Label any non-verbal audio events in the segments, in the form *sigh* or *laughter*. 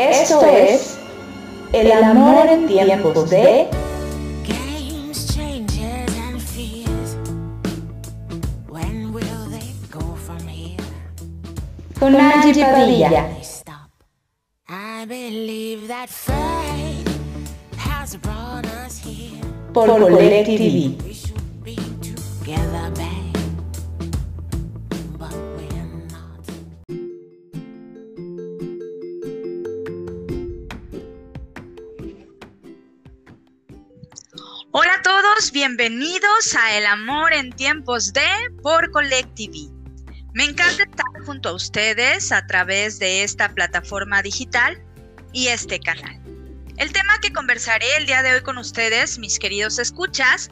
Esto es El amor en tiempos de Games, changes, and fears. When bienvenidos a El Amor en Tiempos de por Collective. Me encanta estar junto a ustedes a través de esta plataforma digital y este canal. El tema que conversaré el día de hoy con ustedes, mis queridos escuchas,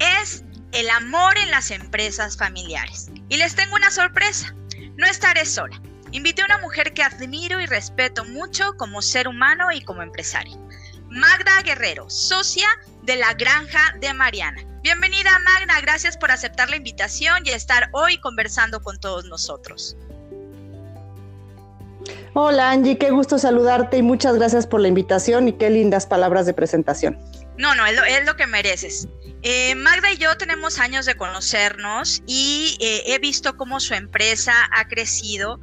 es el amor en las empresas familiares. Y les tengo una sorpresa, no estaré sola. Invité a una mujer que admiro y respeto mucho como ser humano y como empresaria. Magda Guerrero, socia de la Granja de Mariana. Bienvenida Magda, gracias por aceptar la invitación y estar hoy conversando con todos nosotros. Hola Angie, qué gusto saludarte y muchas gracias por la invitación y qué lindas palabras de presentación. No, no, es lo, es lo que mereces. Eh, Magda y yo tenemos años de conocernos y eh, he visto cómo su empresa ha crecido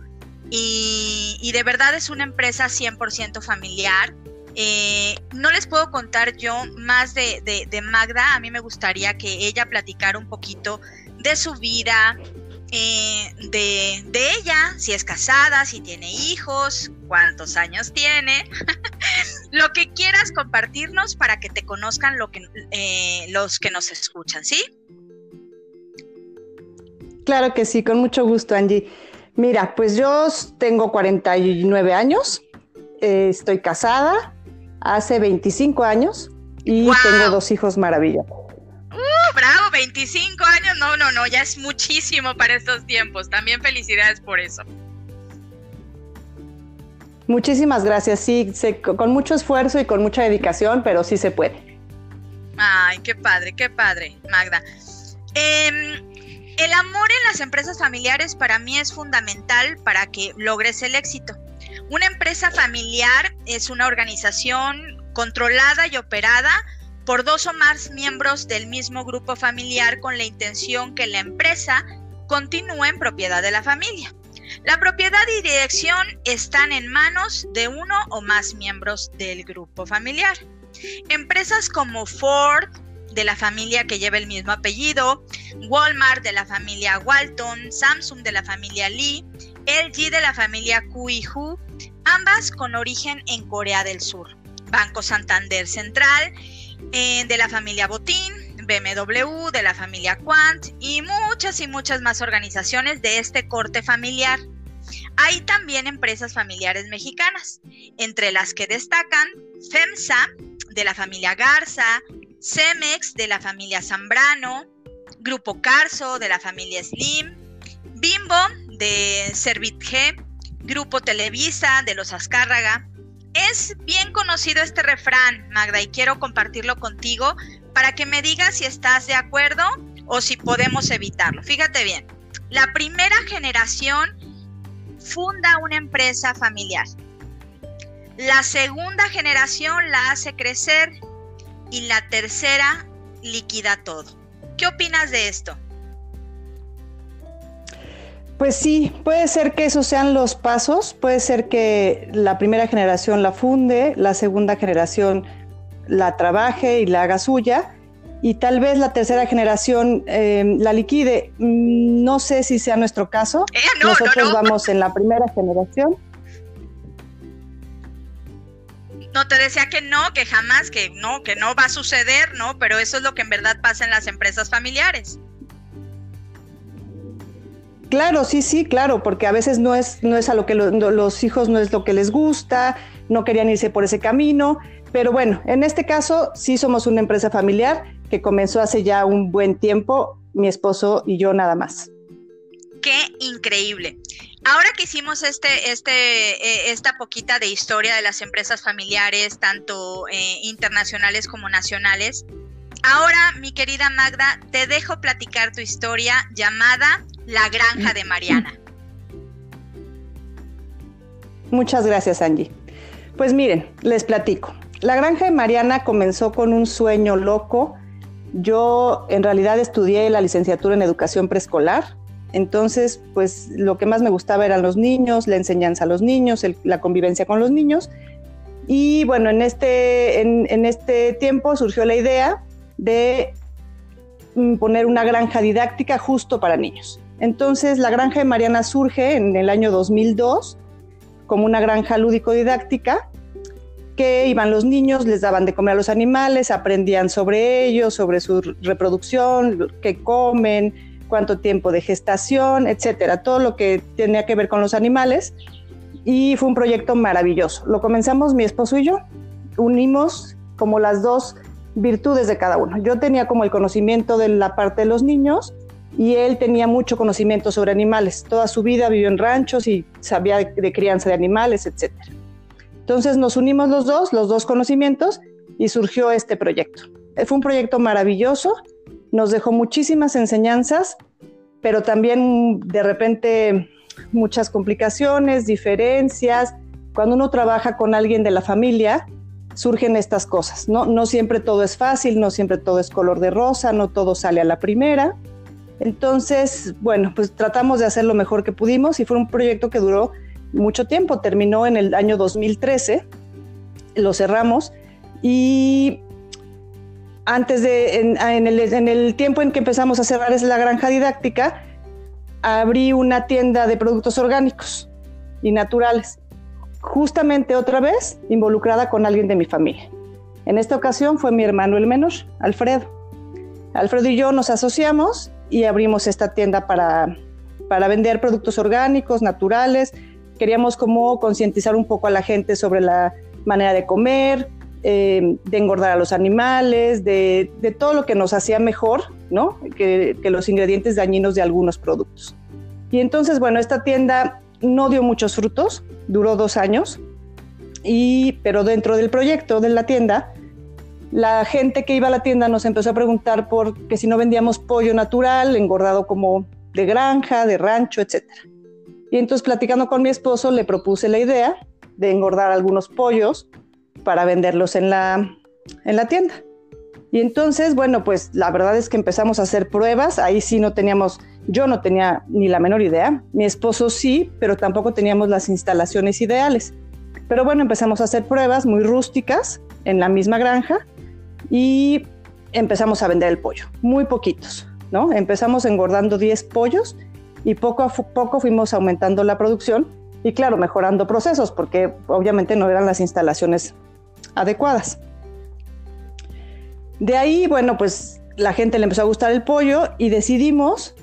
y, y de verdad es una empresa 100% familiar. Eh, no les puedo contar yo más de, Magda, a mí me gustaría que ella platicara un poquito de su vida, eh, de, ella, si es casada, si tiene hijos, cuántos años tiene, *laughs* lo que quieras compartirnos para que te conozcan eh, los que nos escuchan, ¿sí? Claro que sí, con mucho gusto, Angie. Mira, pues yo tengo 49 años, estoy casada hace 25 años y wow. tengo dos hijos maravillosos. Uh, bravo, 25 años, no, no, no, ya es muchísimo para estos tiempos. También felicidades por eso. Muchísimas gracias, sí, se, con mucho esfuerzo y con mucha dedicación, pero sí se puede. Ay, qué padre, qué padre, Magda. Eh, el amor en las empresas familiares para mí es fundamental para que logres el éxito. Una empresa familiar es una organización controlada y operada por dos o más miembros del mismo grupo familiar con la intención que la empresa continúe en propiedad de la familia. La propiedad y dirección están en manos de uno o más miembros del grupo familiar. Empresas como Ford, de la familia que lleva el mismo apellido, Walmart de la familia Walton, Samsung de la familia Lee, LG de la familia Kuihu, ambas con origen en Corea del Sur. Banco Santander Central eh, de la familia Botín, BMW de la familia Quant y muchas y muchas más organizaciones de este corte familiar. Hay también empresas familiares mexicanas, entre las que destacan FEMSA de la familia Garza, Cemex de la familia Zambrano, Grupo Carso de la familia Slim, Bimbo de Servitg, Grupo Televisa de los Azcárraga. Es bien conocido este refrán, Magda, y quiero compartirlo contigo para que me digas si estás de acuerdo o si podemos evitarlo. Fíjate bien, la primera generación funda una empresa familiar. La segunda generación la hace crecer y la tercera liquida todo. ¿Qué opinas de esto? Pues sí, puede ser que esos sean los pasos, puede ser que la primera generación la funde, la segunda generación la trabaje y la haga suya, y tal vez la tercera generación eh, la liquide. No sé si sea nuestro caso. Eh, no, Nosotros no, no. vamos en la primera generación. No te decía que no, que jamás, que no, que no va a suceder, ¿no? Pero eso es lo que en verdad pasa en las empresas familiares. Claro, sí, sí, claro, porque a veces no es, no es a lo que lo, los hijos no es lo que les gusta, no querían irse por ese camino, pero bueno, en este caso sí somos una empresa familiar que comenzó hace ya un buen tiempo, mi esposo y yo nada más. Qué increíble. Ahora que hicimos este, este, eh, esta poquita de historia de las empresas familiares, tanto eh, internacionales como nacionales, ahora, mi querida Magda, te dejo platicar tu historia llamada La Granja de Mariana. Muchas gracias, Angie. Pues miren, les platico. La granja de Mariana comenzó con un sueño loco. Yo en realidad estudié la licenciatura en educación preescolar. Entonces, pues lo que más me gustaba eran los niños, la enseñanza a los niños, la convivencia con los niños. Y bueno, en este, en este tiempo surgió la idea de mm, poner una granja didáctica justo para niños. Entonces, la granja de Mariana surge en el año 2002 como una granja lúdico-didáctica que iban los niños, les daban de comer a los animales, aprendían sobre ellos, sobre su reproducción, qué comen, cuánto tiempo de gestación, etcétera, todo lo que tenía que ver con los animales. Y fue un proyecto maravilloso. Lo comenzamos mi esposo y yo. Unimos como las dos virtudes de cada uno. Yo tenía como el conocimiento de la parte de los niños y él tenía mucho conocimiento sobre animales. Toda su vida vivió en ranchos y sabía de, crianza de animales, etc. Entonces nos unimos los dos, los dos conocimientos, y surgió este proyecto. Fue un proyecto maravilloso, nos dejó muchísimas enseñanzas, pero también de repente muchas complicaciones, diferencias. Cuando uno trabaja con alguien de la familia, surgen estas cosas. No, no siempre todo es fácil, no siempre todo es color de rosa, no todo sale a la primera. Entonces, bueno, pues tratamos de hacer lo mejor que pudimos y fue un proyecto que duró mucho tiempo, terminó en el año 2013, lo cerramos y antes de, en, el, tiempo en que empezamos a cerrar es la granja didáctica, abrí una tienda de productos orgánicos y naturales, justamente otra vez involucrada con alguien de mi familia. En esta ocasión fue mi hermano el menor, Alfredo. Alfredo y yo nos asociamos y abrimos esta tienda para, para vender productos orgánicos, naturales. Queríamos como concientizar un poco a la gente sobre la manera de comer, eh, de engordar a los animales, de, de, todo lo que nos hacía mejor, ¿no? Que, que, los ingredientes dañinos de algunos productos. Y entonces, bueno, esta tienda no dio muchos frutos, duró dos años, y, pero dentro del proyecto de la tienda la gente que iba a la tienda nos empezó a preguntar por que si no vendíamos pollo natural, engordado como de granja, de rancho, etc. Y entonces platicando con mi esposo le propuse la idea de engordar algunos pollos para venderlos en la, en la tienda. Y entonces, bueno, pues la verdad es que empezamos a hacer pruebas, ahí sí no teníamos, yo no tenía ni la menor idea, mi esposo sí, pero tampoco teníamos las instalaciones ideales. Pero bueno, empezamos a hacer pruebas muy rústicas en la misma granja y empezamos a vender el pollo, muy poquitos, ¿no? Empezamos engordando 10 pollos y poco a poco fuimos aumentando la producción y claro, mejorando procesos porque obviamente no eran las instalaciones adecuadas. De ahí, bueno, pues la gente le empezó a gustar el pollo y decidimos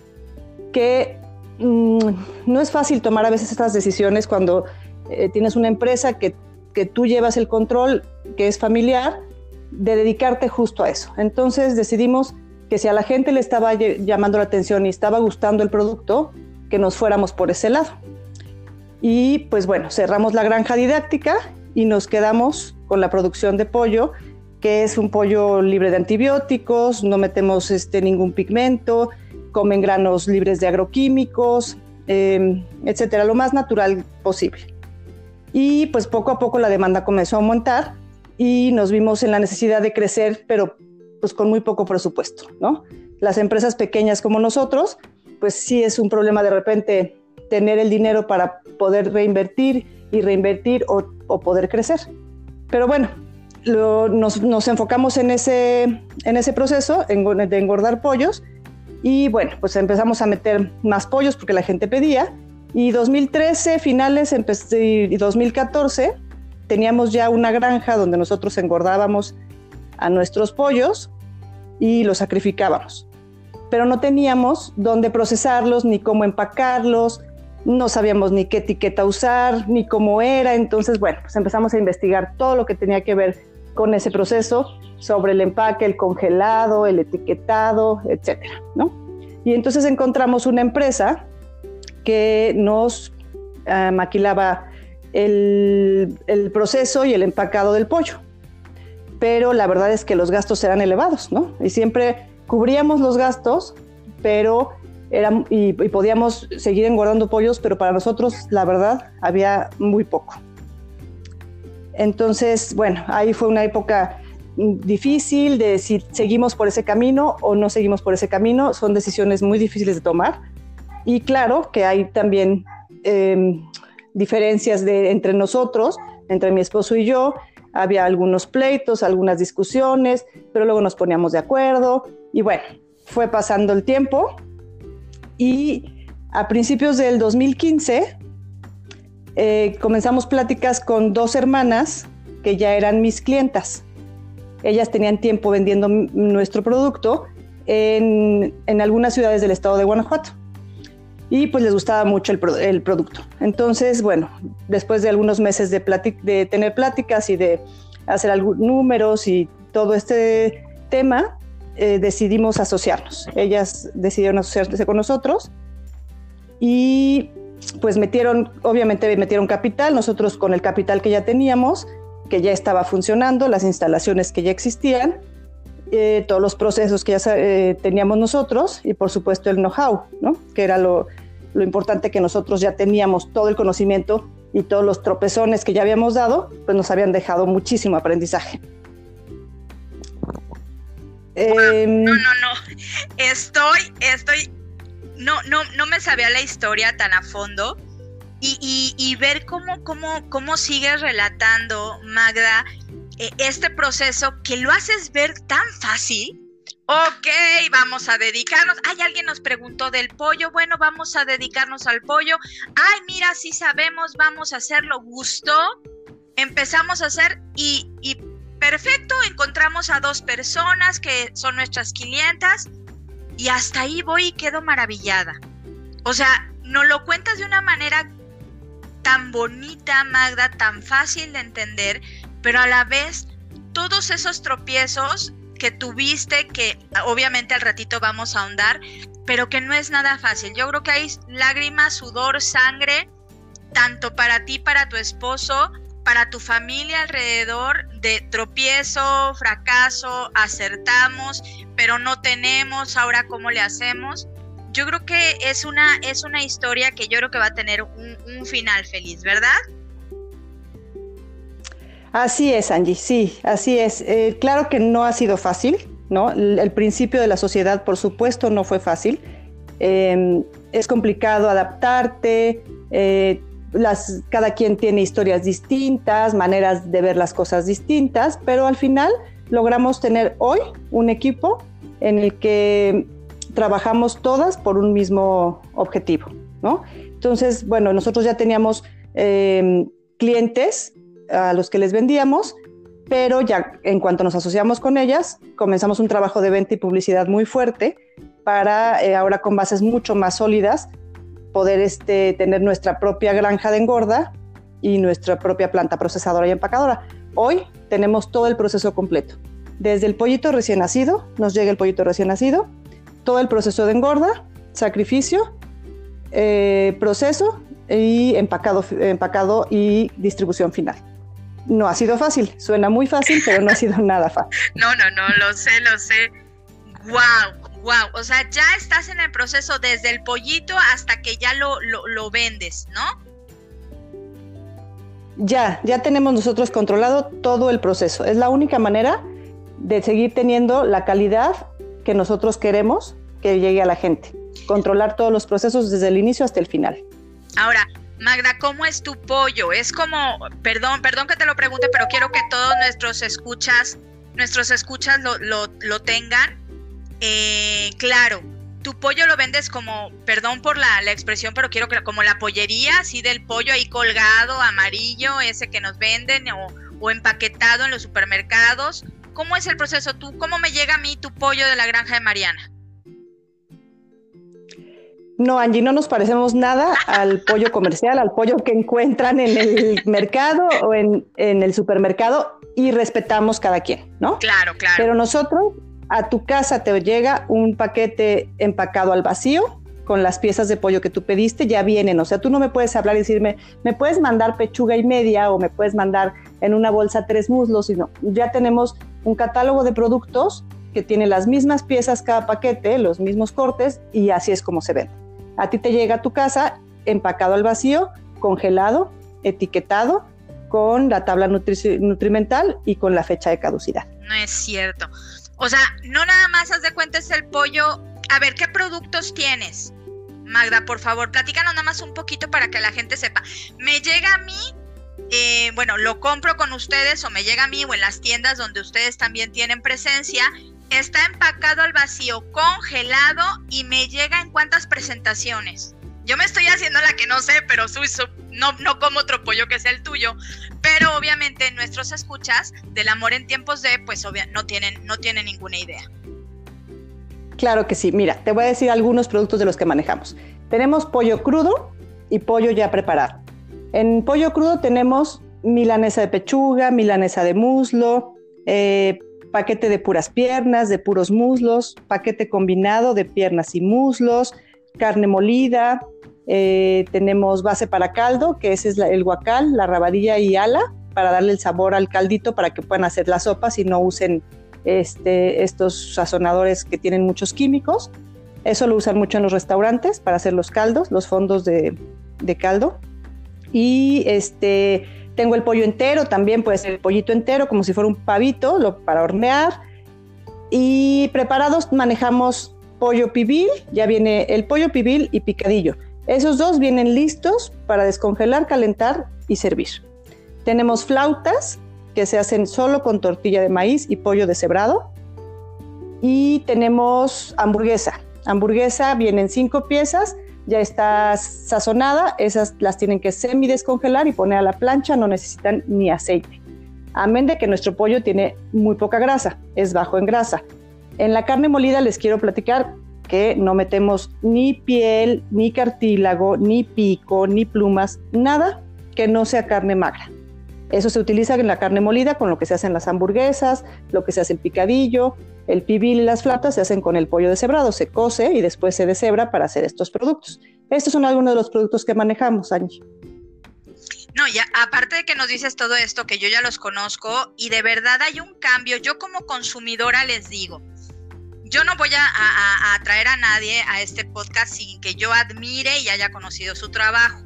que mm, no es fácil tomar a veces estas decisiones cuando eh, tienes una empresa que, que tú llevas el control, que es familiar, de dedicarte justo a eso. Entonces decidimos que si a la gente le estaba llamando la atención y estaba gustando el producto, que nos fuéramos por ese lado. Y pues bueno, cerramos la granja didáctica y nos quedamos con la producción de pollo, que es un pollo libre de antibióticos, no metemos este, ningún pigmento, comen granos libres de agroquímicos, em, etcétera, lo más natural posible. Y pues poco a poco la demanda comenzó a aumentar y nos vimos en la necesidad de crecer, pero pues con muy poco presupuesto, ¿no? Las empresas pequeñas como nosotros, pues sí es un problema de repente tener el dinero para poder reinvertir y reinvertir o, poder crecer. Pero bueno, nos, enfocamos en ese, en ese proceso de engordar pollos y bueno, pues empezamos a meter más pollos porque la gente pedía y 2013 finales y 2014 teníamos ya una granja donde nosotros engordábamos a nuestros pollos y los sacrificábamos. Pero no teníamos dónde procesarlos, ni cómo empacarlos, no sabíamos ni qué etiqueta usar, ni cómo era. Entonces, bueno, pues empezamos a investigar todo lo que tenía que ver con ese proceso sobre el empaque, el congelado, el etiquetado, etcétera, ¿no? Y entonces encontramos una empresa que nos eh, maquilaba el, proceso y el empacado del pollo. Pero la verdad es que los gastos eran elevados, ¿no? Y siempre cubríamos los gastos, pero eran, y, podíamos seguir engordando pollos, pero para nosotros, la verdad, había muy poco. Entonces, bueno, ahí fue una época difícil de si seguimos por ese camino o no seguimos por ese camino. Son decisiones muy difíciles de tomar. Y claro que hay también em, diferencias de, entre nosotros, entre mi esposo y yo. Había algunos pleitos, algunas discusiones, pero luego nos poníamos de acuerdo. Y bueno, fue pasando el tiempo. Y a principios del 2015 eh, comenzamos pláticas con dos hermanas que ya eran mis clientas. Ellas tenían tiempo vendiendo nuestro producto en, algunas ciudades del estado de Guanajuato y pues les gustaba mucho el, producto. Entonces, bueno, después de algunos meses de, tener pláticas y de hacer algunos números y todo este tema, eh, decidimos asociarnos. Ellas decidieron asociarse con nosotros y pues metieron, obviamente metieron capital, nosotros con el capital que ya teníamos, que ya estaba funcionando, las instalaciones que ya existían, eh, todos los procesos que ya eh, teníamos nosotros y por supuesto el know-how, ¿no? que era lo, lo, importante que nosotros ya teníamos todo el conocimiento y todos los tropezones que ya habíamos dado, pues nos habían dejado muchísimo aprendizaje. Em, no, no, no. Estoy, estoy no, no, no me sabía la historia tan a fondo. Y, ver cómo, cómo, cómo sigues relatando, Magda, eh, este proceso que lo haces ver tan fácil. Ok, vamos a dedicarnos. Ay, alguien nos preguntó del pollo. Bueno, vamos a dedicarnos al pollo. Ay, mira, sí sabemos, vamos a hacerlo. Gustó. Empezamos a hacer y, y perfecto, encontramos a dos personas que son nuestras clientas y hasta ahí voy y quedo maravillada. O sea, nos lo cuentas de una manera tan bonita, Magda, tan fácil de entender, pero a la vez todos esos tropiezos que tuviste, que obviamente al ratito vamos a ahondar, pero que no es nada fácil. Yo creo que hay lágrimas, sudor, sangre, tanto para ti, para tu esposo, para tu familia alrededor de tropiezo, fracaso, acertamos, pero no tenemos, ahora cómo le hacemos. Yo creo que es una, es una historia que yo creo que va a tener un, final feliz, ¿verdad? Así es, Angie, sí, así es. Eh, claro que no ha sido fácil, ¿no? El, principio de la sociedad, por supuesto, no fue fácil. Em, es complicado adaptarte, eh, las, cada quien tiene historias distintas, maneras de ver las cosas distintas, pero al final logramos tener hoy un equipo en el que trabajamos todas por un mismo objetivo, ¿no? Entonces, bueno, nosotros ya teníamos em, clientes a los que les vendíamos, pero ya en cuanto nos asociamos con ellas, comenzamos un trabajo de venta y publicidad muy fuerte para eh, ahora con bases mucho más sólidas poder este, tener nuestra propia granja de engorda y nuestra propia planta procesadora y empacadora. Hoy tenemos todo el proceso completo. Desde el pollito recién nacido, nos llega el pollito recién nacido, todo el proceso de engorda, sacrificio, eh, proceso y empacado, empacado y distribución final. No ha sido fácil, suena muy fácil, pero no ha sido *laughs* nada fácil. No, no, no, lo sé, lo sé. ¡Wow! Wow, o sea, ya estás en el proceso desde el pollito hasta que ya lo, lo, vendes, ¿no? Ya, ya tenemos nosotros controlado todo el proceso. Es la única manera de seguir teniendo la calidad que nosotros queremos que llegue a la gente. Controlar todos los procesos desde el inicio hasta el final. Ahora, Magda, ¿cómo es tu pollo? Es como, perdón, perdón que te lo pregunte, pero quiero que todos nuestros escuchas, nuestros escuchas lo, lo, lo tengan. Eh, claro, tu pollo lo vendes como, perdón por la, expresión, pero quiero que como la pollería, así del pollo ahí colgado, amarillo, ese que nos venden, o, empaquetado en los supermercados. ¿Cómo es el proceso? ¿Tú, ¿Cómo me llega a mí tu pollo de la granja de Mariana? No, Angie, no nos parecemos nada al pollo comercial, al pollo que encuentran en el mercado o en, en, el supermercado y respetamos cada quien, ¿no? Claro, claro. Pero nosotros a tu casa te llega un paquete empacado al vacío con las piezas de pollo que tú pediste, ya vienen. O sea, tú no me puedes hablar y decirme, me puedes mandar pechuga y media o me puedes mandar en una bolsa tres muslos, sino ya tenemos un catálogo de productos que tiene las mismas piezas cada paquete, los mismos cortes y así es como se vende. A ti te llega a tu casa empacado al vacío, congelado, etiquetado con la tabla nutrimental y con la fecha de caducidad. No es cierto. O sea, no nada más haz de cuenta el pollo. A ver, ¿qué productos tienes? Magda, por favor, platícanos nada más un poquito para que la gente sepa. Me llega a mí, eh, bueno, lo compro con ustedes o me llega a mí o en las tiendas donde ustedes también tienen presencia. Está empacado al vacío, congelado y me llega en cuántas presentaciones. Yo me estoy haciendo la que no sé, pero soy, no, no como otro pollo que sea el tuyo. Pero obviamente nuestros escuchas del amor en tiempos de, pues no tienen, no tienen ninguna idea. Claro que sí. Mira, te voy a decir algunos productos de los que manejamos. Tenemos pollo crudo y pollo ya preparado. En pollo crudo tenemos milanesa de pechuga, milanesa de muslo, eh, paquete de puras piernas, de puros muslos, paquete combinado de piernas y muslos, carne molida, eh, tenemos base para caldo, que ese es el guacal, la rabadilla y ala, para darle el sabor al caldito para que puedan hacer las sopas y no usen este, estos sazonadores que tienen muchos químicos. Eso lo usan mucho en los restaurantes para hacer los caldos, los fondos de, caldo. Y este, tengo el pollo entero, también puede ser el pollito entero, como si fuera un pavito lo, para hornear. Y preparados manejamos pollo pibil, ya viene el pollo pibil y picadillo. Esos dos vienen listos para descongelar, calentar y servir. Tenemos flautas, que se hacen solo con tortilla de maíz y pollo deshebrado. Y tenemos hamburguesa. Hamburguesa vienen cinco piezas, ya está sazonada, esas las tienen que semi descongelar y poner a la plancha, no necesitan ni aceite. Amén de que nuestro pollo tiene muy poca grasa, es bajo en grasa. En la carne molida les quiero platicar que no metemos ni piel, ni cartílago, ni pico, ni plumas, nada que no sea carne magra. Eso se utiliza en la carne molida con lo que se hacen las hamburguesas, lo que se hace el picadillo, el pibil y las flatas se hacen con el pollo deshebrado, se cose y después se deshebra para hacer estos productos. Estos son algunos de los productos que manejamos, Angie. No, ya aparte de que nos dices todo esto, que yo ya los conozco y de verdad hay un cambio, yo como consumidora les digo, yo no voy a, a traer a nadie a este podcast sin que yo admire y haya conocido su trabajo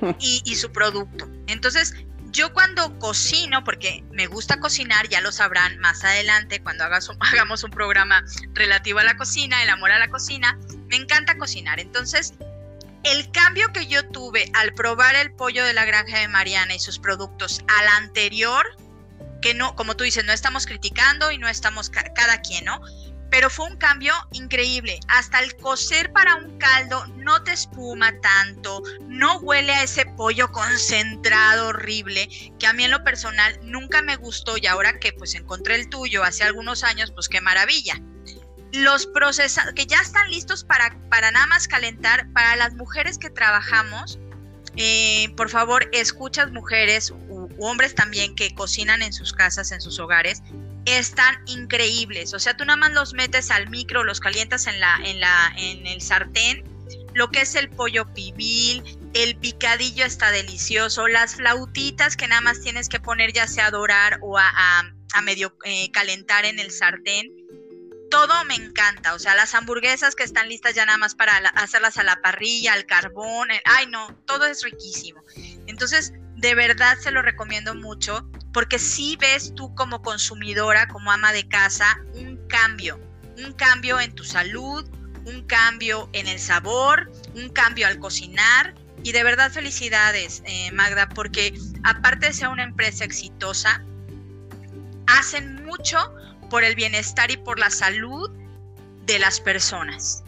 *laughs* y, y su producto. Entonces, yo cuando cocino, porque me gusta cocinar, ya lo sabrán más adelante cuando *laughs* hagamos un programa relativo a la cocina, el amor a la cocina, me encanta cocinar. Entonces, el cambio que yo tuve al probar el pollo de la granja de Mariana y sus productos al anterior, que no, como tú dices, no estamos criticando y no estamos cada quien, ¿no? Pero fue un cambio increíble. Hasta el cocer para un caldo no te espuma tanto, no huele a ese pollo concentrado horrible, que a mí en lo personal nunca me gustó y ahora que pues encontré el tuyo hace algunos años, pues qué maravilla. Los procesados que ya están listos para, para nada más calentar, para las mujeres que trabajamos, eh, por favor, escuchas mujeres u, hombres también que cocinan en sus casas, en sus hogares, están increíbles. O sea, tú nada más los metes al micro, los calientas en la, en la, en el sartén. Lo que es el pollo pibil, el picadillo está delicioso, las flautitas que nada más tienes que poner ya sea a dorar o a, a, medio eh, calentar en el sartén. Todo me encanta, o sea, las hamburguesas que están listas ya nada más para hacerlas a la parrilla, al carbón, ay no, todo es riquísimo. Entonces, de verdad se lo recomiendo mucho porque si ves tú como consumidora, como ama de casa, un cambio, un cambio en tu salud, un cambio en el sabor, un cambio al cocinar. Y de verdad felicidades, eh, Magda, porque aparte de ser una empresa exitosa, hacen mucho por el bienestar y por la salud de las personas.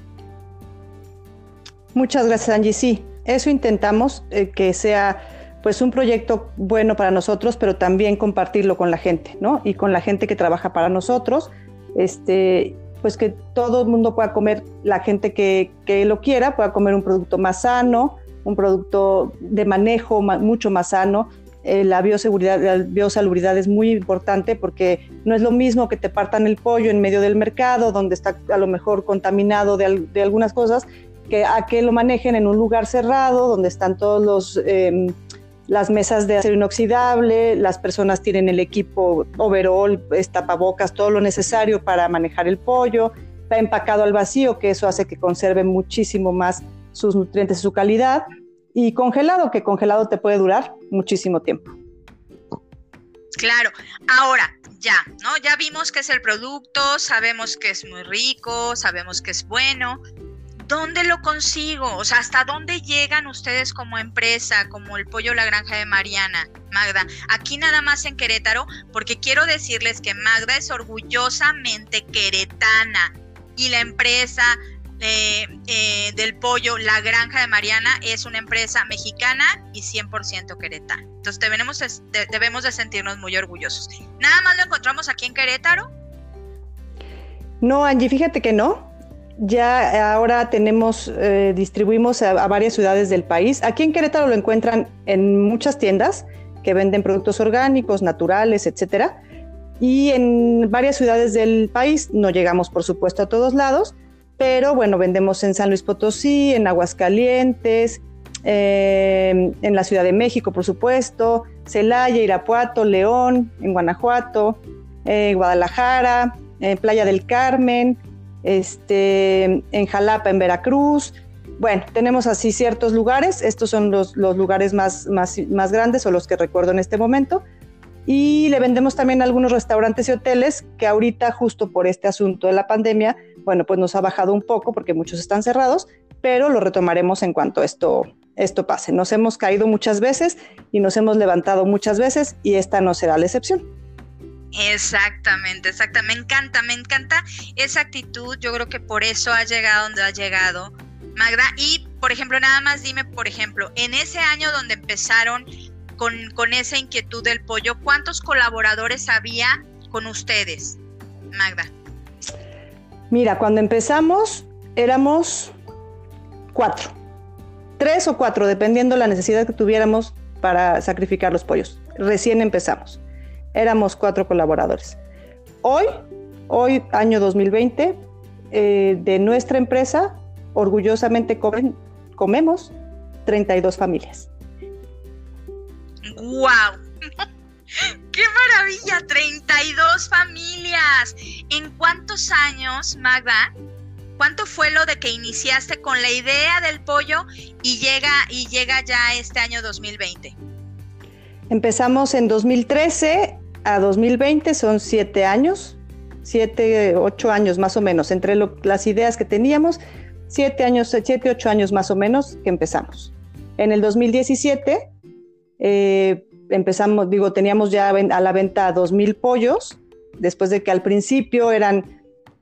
Muchas gracias, Angie. Sí, eso intentamos, eh, que sea pues un proyecto bueno para nosotros, pero también compartirlo con la gente, ¿no? Y con la gente que trabaja para nosotros, este, pues que todo el mundo pueda comer, la gente que, que lo quiera, pueda comer un producto más sano, un producto de manejo mucho más sano. Eh, la bioseguridad, la biosalubridad es muy importante porque no es lo mismo que te partan el pollo en medio del mercado, donde está a lo mejor contaminado de, de algunas cosas, que a que lo manejen en un lugar cerrado, donde están todos los... Eh, las mesas de acero inoxidable, las personas tienen el equipo overall, tapabocas, todo lo necesario para manejar el pollo, está empacado al vacío, que eso hace que conserve muchísimo más sus nutrientes y su calidad, y congelado, que congelado te puede durar muchísimo tiempo. Claro, ahora ya, ¿no? Ya vimos que es el producto, sabemos que es muy rico, sabemos que es bueno. ¿Dónde lo consigo? O sea, ¿hasta dónde llegan ustedes como empresa, como el pollo La Granja de Mariana, Magda? Aquí nada más en Querétaro, porque quiero decirles que Magda es orgullosamente queretana y la empresa eh, eh, del pollo La Granja de Mariana es una empresa mexicana y 100% queretana. Entonces debemos, debemos de sentirnos muy orgullosos. ¿Nada más lo encontramos aquí en Querétaro? No, Angie, fíjate que no. Ya ahora tenemos, eh, distribuimos a, varias ciudades del país. Aquí en Querétaro lo encuentran en muchas tiendas que venden productos orgánicos, naturales, etcétera. Y en varias ciudades del país, no llegamos por supuesto a todos lados, pero bueno, vendemos en San Luis Potosí, en Aguascalientes, eh, en la Ciudad de México, por supuesto, Celaya, Irapuato, León, en Guanajuato, eh, Guadalajara, Playa del Carmen, este, en Jalapa, en Veracruz. Bueno, tenemos así ciertos lugares, estos son los, lugares más, más, más grandes o los que recuerdo en este momento. Y le vendemos también a algunos restaurantes y hoteles que ahorita, justo por este asunto de la pandemia, bueno, pues nos ha bajado un poco porque muchos están cerrados, pero lo retomaremos en cuanto esto, esto pase. Nos hemos caído muchas veces y nos hemos levantado muchas veces y esta no será la excepción. Exactamente, exactamente. Me encanta, me encanta esa actitud. Yo creo que por eso ha llegado donde ha llegado, Magda. Y, por ejemplo, nada más dime, por ejemplo, en ese año donde empezaron con, con esa inquietud del pollo, ¿cuántos colaboradores había con ustedes, Magda? Mira, cuando empezamos éramos cuatro, tres o cuatro, dependiendo la necesidad que tuviéramos para sacrificar los pollos. Recién empezamos. Éramos cuatro colaboradores. Hoy, hoy año 2020, eh, de nuestra empresa, orgullosamente comemos 32 familias. ¡Wow! *laughs* ¡Qué maravilla! 32 familias. ¿En cuántos años, Magda? ¿Cuánto fue lo de que iniciaste con la idea del pollo y llega y llega ya este año 2020? Empezamos en 2013 a 2020, son siete años, siete, ocho años más o menos, entre las ideas que teníamos, siete años, siete, ocho años más o menos que empezamos. En el 2017 eh, empezamos, digo, teníamos ya a la venta 2.000 pollos, después de que al principio eran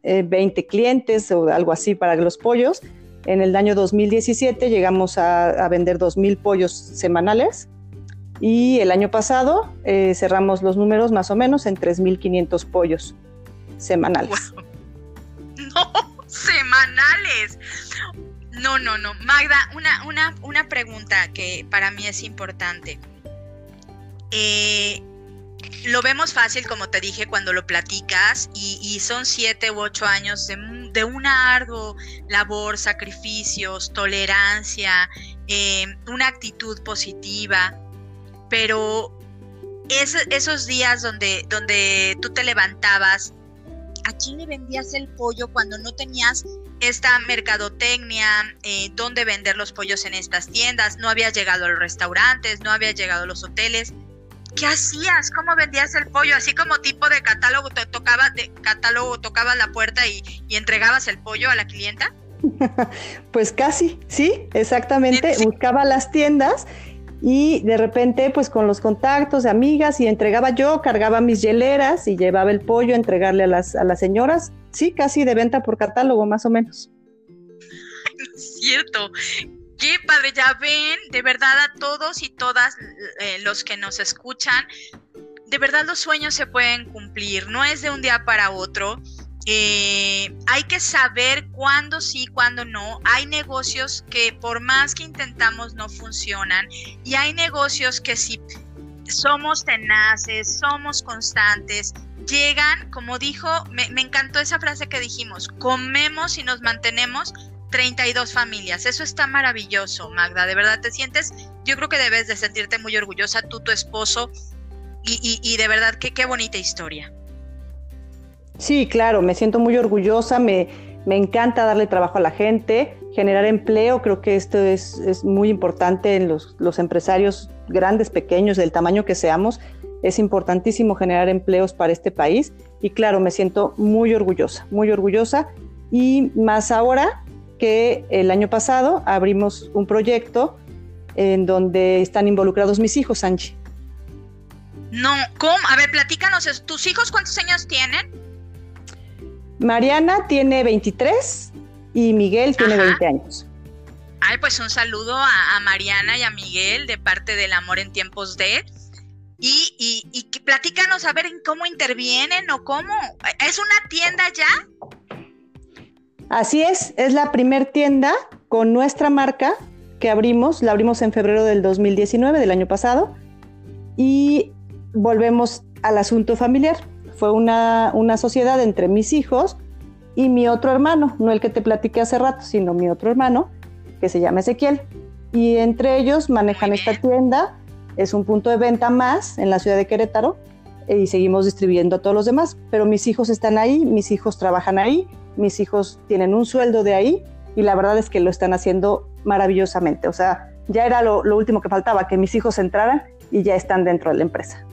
20 eh, clientes o algo así para los pollos. En el año 2017 llegamos a, vender 2.000 pollos semanales y el año pasado eh, cerramos los números más o menos en 3.500 pollos semanales. No, semanales. No, no, no. Magda, una, una, una pregunta que para mí es importante. Eh, lo vemos fácil, como te dije, cuando lo platicas, y, son siete u ocho años de, una ardua labor, sacrificios, tolerancia, eh, una actitud positiva, pero esos días donde, donde tú te levantabas, ¿a quién le vendías el pollo cuando no tenías esta mercadotecnia, eh, dónde vender los pollos en estas tiendas? No había llegado a los restaurantes, no había llegado a los hoteles ¿qué hacías? ¿Cómo vendías el pollo? Así como tipo de catálogo, te tocaba de catálogo, tocabas la puerta y, entregabas el pollo a la clienta. *laughs* pues casi, sí, exactamente. Buscaba las tiendas y de repente, pues con los contactos amigas y entregaba yo, cargaba mis hieleras y llevaba el pollo a entregarle a las, a las señoras. Sí, casi de venta por catálogo, más o menos. Cierto. Qué padre, ya ven, de verdad a todos y todas eh, los que nos escuchan, de verdad los sueños se pueden cumplir, no es de un día para otro. Eh, hay que saber cuándo sí, cuándo no. Hay negocios que por más que intentamos no funcionan y hay negocios que si somos tenaces, somos constantes, llegan, como dijo, me, me encantó esa frase que dijimos, comemos y nos mantenemos 32 familias. Eso está maravilloso, Magda. De verdad te sientes, yo creo que debes de sentirte muy orgullosa, tú, tu esposo, y, de verdad que qué bonita historia. Sí, claro, me siento muy orgullosa, me, me encanta darle trabajo a la gente, generar empleo, creo que esto es, es muy importante en los, los, empresarios grandes, pequeños, del tamaño que seamos. es importantísimo generar empleos para este país y claro, me siento muy orgullosa, muy orgullosa y más ahora que el año pasado abrimos un proyecto en donde están involucrados mis hijos, Angie. No, ¿cómo? A ver, platícanos, ¿tus hijos cuántos años tienen? Mariana tiene 23 y Miguel tiene 20 años. Ay, pues un saludo a, Mariana y a Miguel de parte del Amor en Tiempos de. Y, y, y platícanos a ver en cómo intervienen o cómo. ¿Es una tienda ya? Así es, es la primer tienda con nuestra marca que abrimos, la abrimos en febrero del 2019, del año pasado, y volvemos al asunto familiar. Fue una, una sociedad entre mis hijos y mi otro hermano, no el que te platiqué hace rato, sino mi otro hermano, que se llama Ezequiel. Y entre ellos manejan esta tienda, es un punto de venta más en la ciudad de Querétaro y seguimos distribuyendo a todos los demás. Pero mis hijos están ahí, mis hijos trabajan ahí, mis hijos tienen un sueldo de ahí y la verdad es que lo están haciendo maravillosamente. O sea, ya era lo, lo último que faltaba, que mis hijos entraran y ya están dentro de la empresa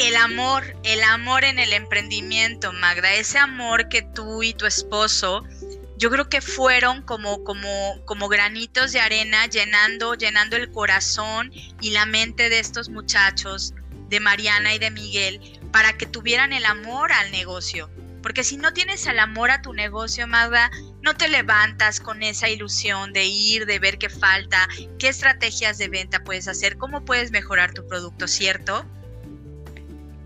el amor, el amor en el emprendimiento, Magda, ese amor que tú y tu esposo yo creo que fueron como, como, como granitos de arena llenando, llenando el corazón y la mente de estos muchachos, de Mariana y de Miguel, para que tuvieran el amor al negocio. Porque si no tienes el amor a tu negocio, Magda, no te levantas con esa ilusión de ir, de ver qué falta, qué estrategias de venta puedes hacer, cómo puedes mejorar tu producto, ¿cierto?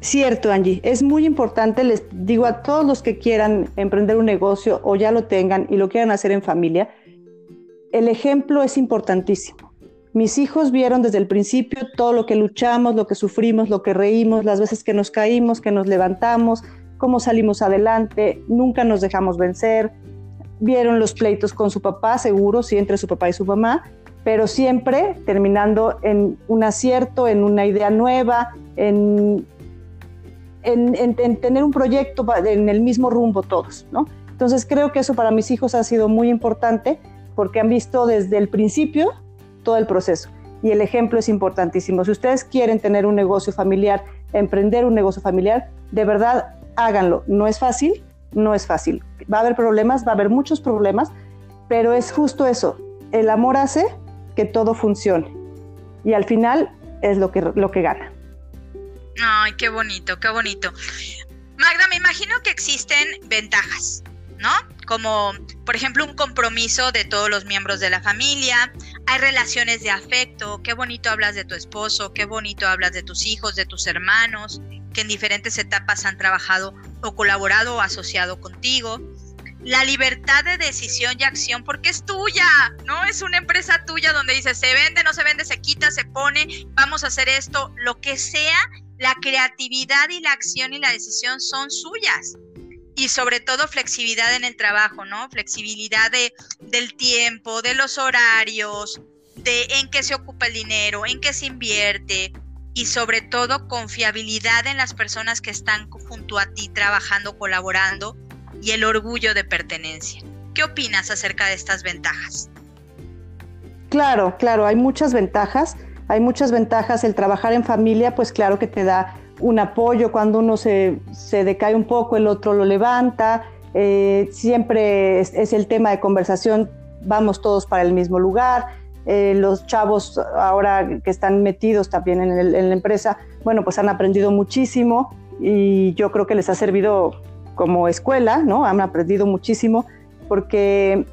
Cierto, Angie, es muy importante, les digo a todos los que quieran emprender un negocio o ya lo tengan y lo quieran hacer en familia, el ejemplo es importantísimo. Mis hijos vieron desde el principio todo lo que luchamos, lo que sufrimos, lo que reímos, las veces que nos caímos, que nos levantamos, cómo salimos adelante, nunca nos dejamos vencer. Vieron los pleitos con su papá, seguro, sí, entre su papá y su mamá, pero siempre terminando en un acierto, en una idea nueva, en en, tener un proyecto en el mismo rumbo todos, ¿no? Entonces creo que eso para mis hijos ha sido muy importante porque han visto desde el principio todo el proceso y el ejemplo es importantísimo. Si ustedes quieren tener un negocio familiar, emprender un negocio familiar, de verdad háganlo. No es fácil, no es fácil. Va a haber problemas, va a haber muchos problemas, pero es justo eso. El amor hace que todo funcione y al final es lo que, lo que gana. Ay, qué bonito, qué bonito. Magda, me imagino que existen ventajas, ¿no? Como, por ejemplo, un compromiso de todos los miembros de la familia, hay relaciones de afecto, qué bonito hablas de tu esposo, qué bonito hablas de tus hijos, de tus hermanos, que en diferentes etapas han trabajado o colaborado o asociado contigo. La libertad de decisión y acción, porque es tuya, ¿no? Es una empresa tuya donde dice, se vende, no se vende, se quita, se pone, vamos a hacer esto, lo que sea, la creatividad y la acción y la decisión son suyas. Y sobre todo flexibilidad en el trabajo, ¿no? Flexibilidad de, del tiempo, de los horarios, de en qué se ocupa el dinero, en qué se invierte y sobre todo confiabilidad en las personas que están junto a ti trabajando, colaborando y el orgullo de pertenencia. ¿Qué opinas acerca de estas ventajas? Claro, claro, hay muchas ventajas hay muchas ventajas. El trabajar en familia, pues claro que te da un apoyo. Cuando uno se, decae un poco, el otro lo levanta. Eh, siempre es, el tema de conversación, vamos todos para el mismo lugar. Eh, los chavos ahora que están metidos también en, la empresa, bueno, pues han aprendido muchísimo y yo creo que les ha servido como escuela, ¿no? Han aprendido muchísimo porque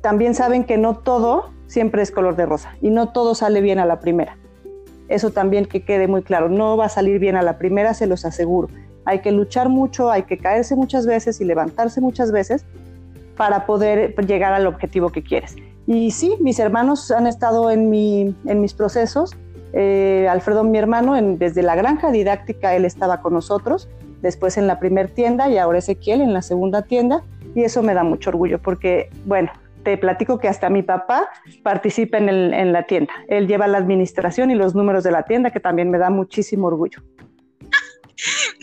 también saben que no todo siempre es color de rosa y no todo sale bien a la primera. Eso también que quede muy claro, no va a salir bien a la primera, se los aseguro. Hay que luchar mucho, hay que caerse muchas veces y levantarse muchas veces para poder llegar al objetivo que quieres. Y sí, mis hermanos han estado en, mi, en mis procesos. Eh, Alfredo, mi hermano, desde la granja didáctica, él estaba con nosotros, después en la primera tienda y ahora Ezequiel en la segunda tienda. Y eso me da mucho orgullo porque, bueno, te platico que hasta mi papá participa en, la tienda. Él lleva la administración y los números de la tienda, que también me da muchísimo orgullo.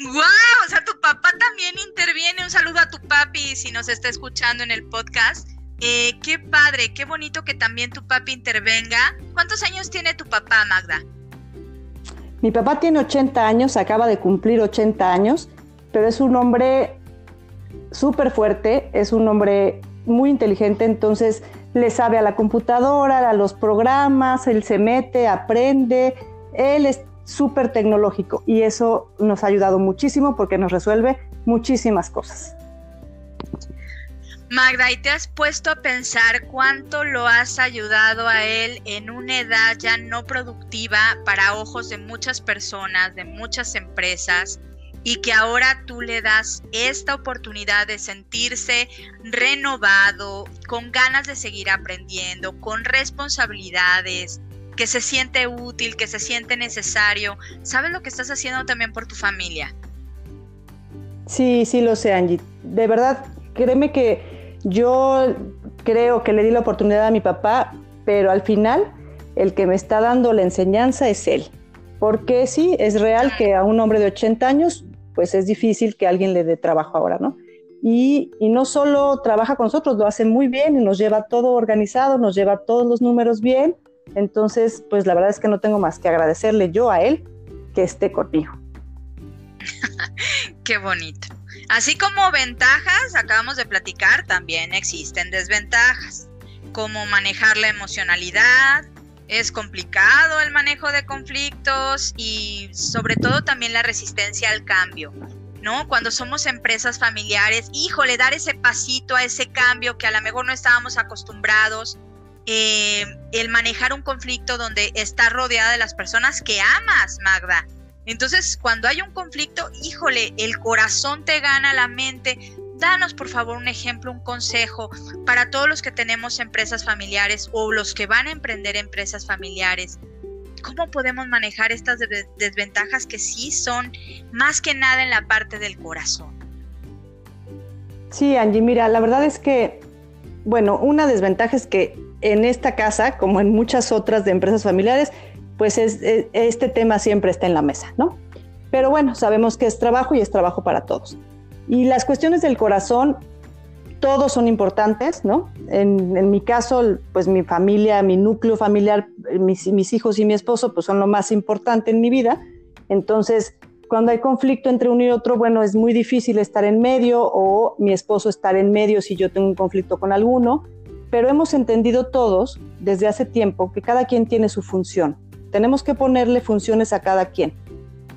¡Guau! O sea, tu papá también interviene. Un saludo a tu papi si nos está escuchando en el podcast. Eh, qué padre, qué bonito que también tu papi intervenga. ¿Cuántos años tiene tu papá, Magda? Mi papá tiene 80 años, acaba de cumplir 80 años, pero es un hombre súper fuerte, es un hombre muy inteligente, entonces le sabe a la computadora, a los programas, él se mete, aprende, él es súper tecnológico y eso nos ha ayudado muchísimo porque nos resuelve muchísimas cosas. Magda, ¿y te has puesto a pensar cuánto lo has ayudado a él en una edad ya no productiva para ojos de muchas personas, de muchas empresas? Y que ahora tú le das esta oportunidad de sentirse renovado, con ganas de seguir aprendiendo, con responsabilidades, que se siente útil, que se siente necesario. ¿Sabes lo que estás haciendo también por tu familia? Sí, sí lo sé, Angie. De verdad, créeme que yo creo que le di la oportunidad a mi papá, pero al final el que me está dando la enseñanza es él. Porque sí, es real que a un hombre de 80 años pues es difícil que alguien le dé trabajo ahora, ¿no? Y, no solo trabaja con nosotros, lo hace muy bien y nos lleva todo organizado, nos lleva todos los números bien. Entonces, pues la verdad es que no tengo más que agradecerle yo a él que esté conmigo. *laughs* Qué bonito. Así como ventajas, acabamos de platicar, también existen desventajas, como manejar la emocionalidad, es complicado el manejo de conflictos y sobre todo también la resistencia al cambio. ¿no? Cuando somos empresas familiares, híjole, dar ese pasito a ese cambio que a lo mejor no estábamos acostumbrados, eh, el manejar un conflicto donde estás rodeada de las personas que amas, Magda. Entonces, cuando hay un conflicto, híjole, el corazón te gana la mente, danos por favor un ejemplo, un consejo para todos los que tenemos empresas familiares o los que van a emprender empresas familiares. ¿Cómo podemos manejar estas desventajas que sí son más que nada en la parte del corazón? Sí, Angie, mira, la verdad es que, bueno, una desventaja es que en esta casa, como en muchas otras de empresas familiares, pues es, este tema siempre está en la mesa, ¿no? Pero bueno, sabemos que es trabajo y es trabajo para todos. Y las cuestiones del corazón, todos son importantes, ¿no? En, mi caso, pues mi familia, mi núcleo familiar, mis, mis, hijos y mi esposo, pues son lo más importante en mi vida. Entonces, cuando hay conflicto entre uno y otro, bueno, es muy difícil estar en medio o mi esposo estar en medio si yo tengo un conflicto con alguno, pero hemos entendido todos desde hace tiempo que cada quien tiene su función. Tenemos que ponerle funciones a cada quien.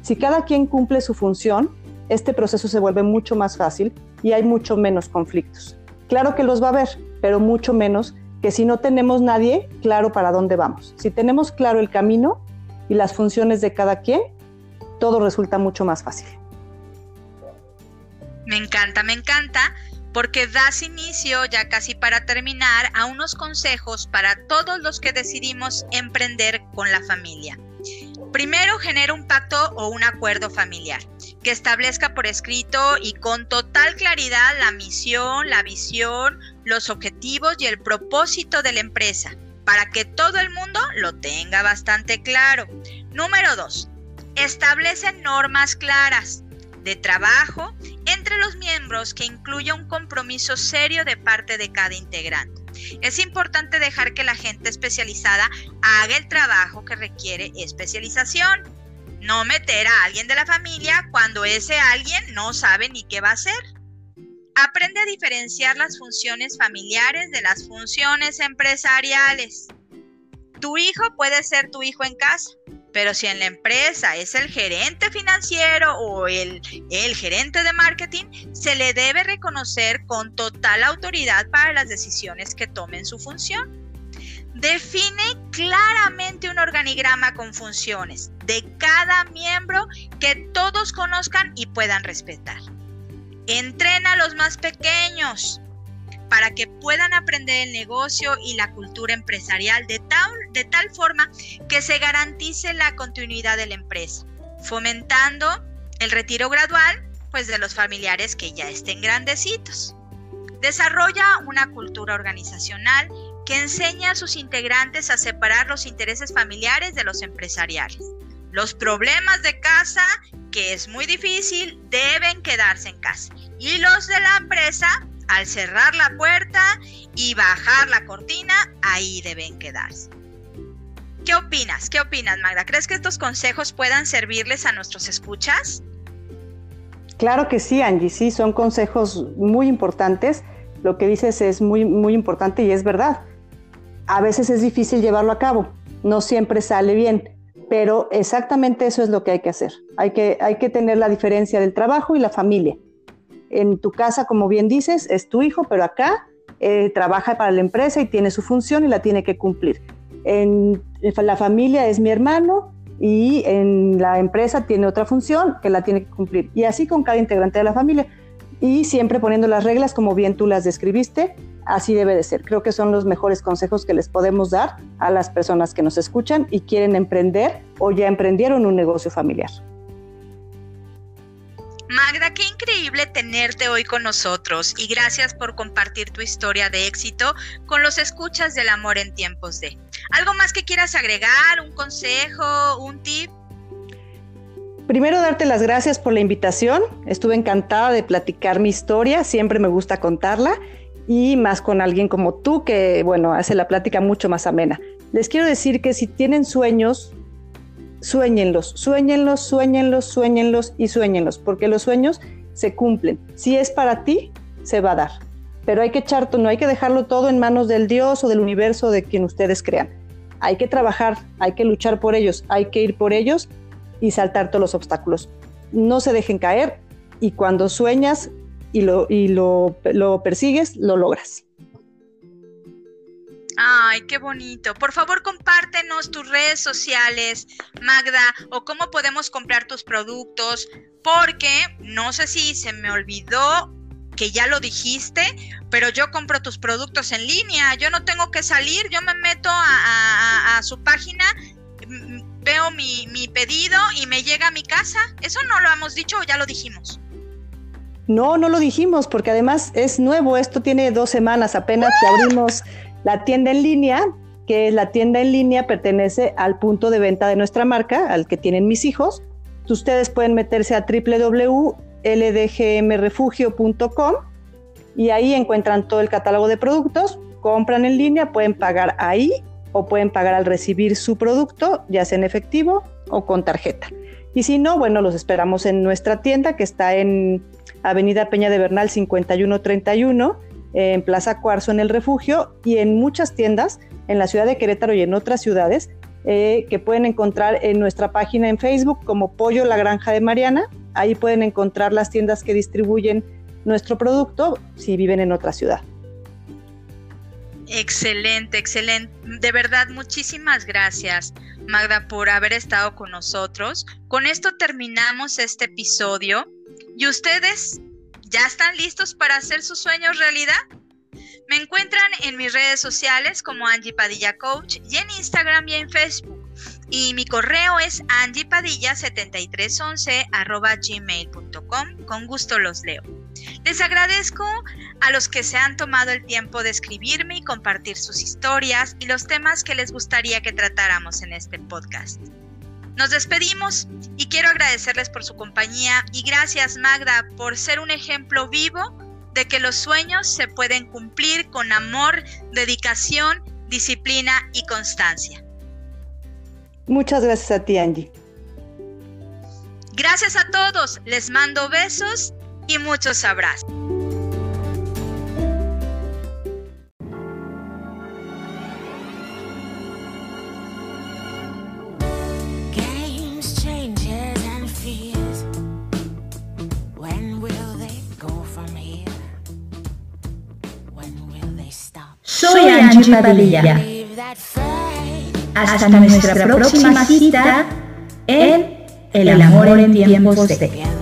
Si cada quien cumple su función, este proceso se vuelve mucho más fácil y hay mucho menos conflictos. Claro que los va a haber, pero mucho menos que si no tenemos nadie claro para dónde vamos. Si tenemos claro el camino y las funciones de cada quien, todo resulta mucho más fácil. Me encanta, me encanta, porque das inicio, ya casi para terminar, a unos consejos para todos los que decidimos emprender con la familia. Primero, genera un pacto o un acuerdo familiar que establezca por escrito y con total claridad la misión, la visión, los objetivos y el propósito de la empresa, para que todo el mundo lo tenga bastante claro. Número 2. Establece normas claras de trabajo entre los miembros que incluya un compromiso serio de parte de cada integrante. Es importante dejar que la gente especializada haga el trabajo que requiere especialización. No meter a alguien de la familia cuando ese alguien no sabe ni qué va a hacer. Aprende a diferenciar las funciones familiares de las funciones empresariales. Tu hijo puede ser tu hijo en casa, pero si en la empresa es el gerente financiero o el, el, gerente de marketing, se le debe reconocer con total autoridad para las decisiones que tomen su función. Define claramente un organigrama con funciones de cada miembro que todos conozcan y puedan respetar. Entrena a los más pequeños para que puedan aprender el negocio y la cultura empresarial de tal, de tal forma que se garantice la continuidad de la empresa, fomentando el retiro gradual pues, de los familiares que ya estén grandecitos. Desarrolla una cultura organizacional que enseña a sus integrantes a separar los intereses familiares de los empresariales. Los problemas de casa, que es muy difícil, deben quedarse en casa. Y los de la empresa, al cerrar la puerta y bajar la cortina, ahí deben quedarse. ¿Qué opinas? ¿Qué opinas, Magda? ¿Crees que estos consejos puedan servirles a nuestros escuchas? Claro que sí, Angie, sí, son consejos muy importantes. Lo que dices es muy, muy importante y es verdad. A veces es difícil llevarlo a cabo, no siempre sale bien, pero exactamente eso es lo que hay que hacer. Hay que, hay que tener la diferencia del trabajo y la familia. En tu casa, como bien dices, es tu hijo, pero acá eh, trabaja para la empresa y tiene su función y la tiene que cumplir. En la familia es mi hermano y en la empresa tiene otra función que la tiene que cumplir. Y así con cada integrante de la familia. Y siempre poniendo las reglas como bien tú las describiste, así debe de ser. Creo que son los mejores consejos que les podemos dar a las personas que nos escuchan y quieren emprender o ya emprendieron un negocio familiar. Magda, qué increíble tenerte hoy con nosotros y gracias por compartir tu historia de éxito con los escuchas del amor en tiempos de. ¿Algo más que quieras agregar? ¿Un consejo? ¿Un tip? Primero darte las gracias por la invitación. Estuve encantada de platicar mi historia, siempre me gusta contarla y más con alguien como tú que, bueno, hace la plática mucho más amena. Les quiero decir que si tienen sueños, sueñenlos, sueñenlos, sueñenlos, sueñenlos y sueñenlos, porque los sueños se cumplen. Si es para ti, se va a dar. Pero hay que echar, no hay que dejarlo todo en manos del Dios o del universo de quien ustedes crean. Hay que trabajar, hay que luchar por ellos, hay que ir por ellos y saltar todos los obstáculos. No se dejen caer y cuando sueñas y lo, y lo, lo persigues, lo logras. Ay, qué bonito. Por favor, compártenos tus redes sociales, Magda, o cómo podemos comprar tus productos, porque no sé si se me olvidó que ya lo dijiste, pero yo compro tus productos en línea, yo no tengo que salir, yo me meto a, su página, veo mi, mi, pedido y me llega a mi casa. ¿Eso no lo hemos dicho o ya lo dijimos? No, no lo dijimos, porque además es nuevo, esto tiene dos semanas apenas que abrimos la tienda en línea, que la tienda en línea, pertenece al punto de venta de nuestra marca, al que tienen mis hijos. Ustedes pueden meterse a www.ldgmrefugio.com y ahí encuentran todo el catálogo de productos, compran en línea, pueden pagar ahí o pueden pagar al recibir su producto, ya sea en efectivo o con tarjeta. Y si no, bueno, los esperamos en nuestra tienda que está en Avenida Peña de Bernal 5131 en Plaza Cuarzo en el refugio y en muchas tiendas en la ciudad de Querétaro y en otras ciudades eh, que pueden encontrar en nuestra página en Facebook como Pollo La Granja de Mariana. Ahí pueden encontrar las tiendas que distribuyen nuestro producto si viven en otra ciudad. Excelente, excelente. De verdad, muchísimas gracias, Magda, por haber estado con nosotros. Con esto terminamos este episodio. Y ustedes ¿Ya están listos para hacer sus sueños realidad? Me encuentran en mis redes sociales como Angie Padilla Coach y en Instagram y en Facebook. Y mi correo es angiepadilla7311 gmail.com. Con gusto los leo. Les agradezco a los que se han tomado el tiempo de escribirme y compartir sus historias y los temas que les gustaría que tratáramos en este podcast. Nos despedimos y quiero agradecerles por su compañía y gracias Magda por ser un ejemplo vivo de que los sueños se pueden cumplir con amor, dedicación, disciplina y constancia. Muchas gracias a ti, Angie. Gracias a todos, les mando besos y muchos abrazos. Angie Padilla. Hasta nuestra próxima cita en El amor en tiempos de...